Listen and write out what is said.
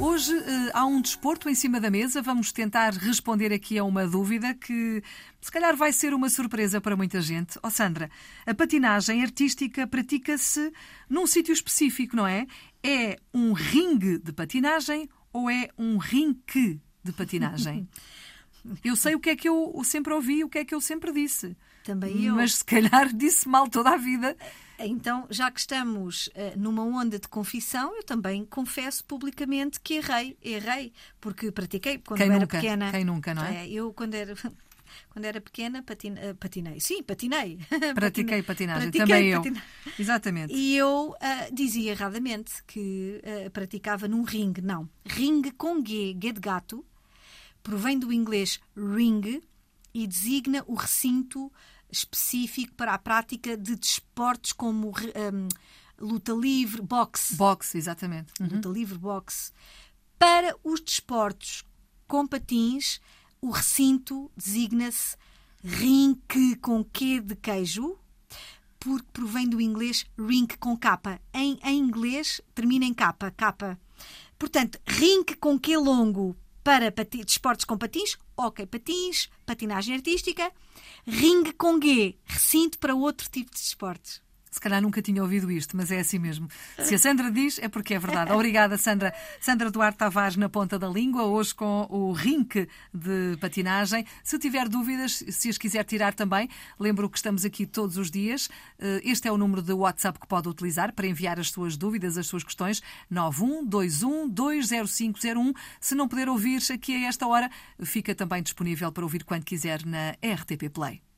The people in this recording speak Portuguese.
hoje uh, há um desporto em cima da mesa. Vamos tentar responder aqui a uma dúvida que se calhar vai ser uma surpresa para muita gente. Ó oh, Sandra, a patinagem artística pratica-se num sítio específico, não é? É um ringue de patinagem ou é um rinque de patinagem? Eu sei o que é que eu sempre ouvi, o que é que eu sempre disse. Também eu. Mas se calhar disse mal toda a vida. Então, já que estamos uh, numa onda de confissão, eu também confesso publicamente que errei. Errei, porque pratiquei quando quem era nunca? pequena. Quem nunca, não é? é eu, quando era. Quando era pequena, uh, patinei. Sim, patinei. Pratiquei patinagem, Pratiquei também eu. Exatamente. E eu uh, dizia erradamente que praticava num ringue. Não. Ringue com G, G de gato, provém do inglês ring e designa o recinto específico para a prática de desportos como um, luta livre, boxe. Boxe, exatamente. Uhum. Luta livre, boxe. Para os desportos com patins, o recinto designa-se rink com Q de queijo, porque provém do inglês rink com capa. Em, em inglês termina em capa, capa. Portanto, rink com Q longo para desportos com patins, ok, patins, patinagem artística, ringue com G, recinto para outro tipo de desportos. Se calhar nunca tinha ouvido isto, mas é assim mesmo. Se a Sandra diz, é porque é verdade. Obrigada, Sandra. Sandra Duarte Tavares na ponta da língua, hoje com o rink de patinagem. Se tiver dúvidas, se as quiser tirar também, lembro que estamos aqui todos os dias. Eh, este é o número de WhatsApp que pode utilizar para enviar as suas dúvidas, as suas questões. 912120501. Se não puder ouvir aqui a esta hora, fica também disponível para ouvir quando quiser na RTP Play.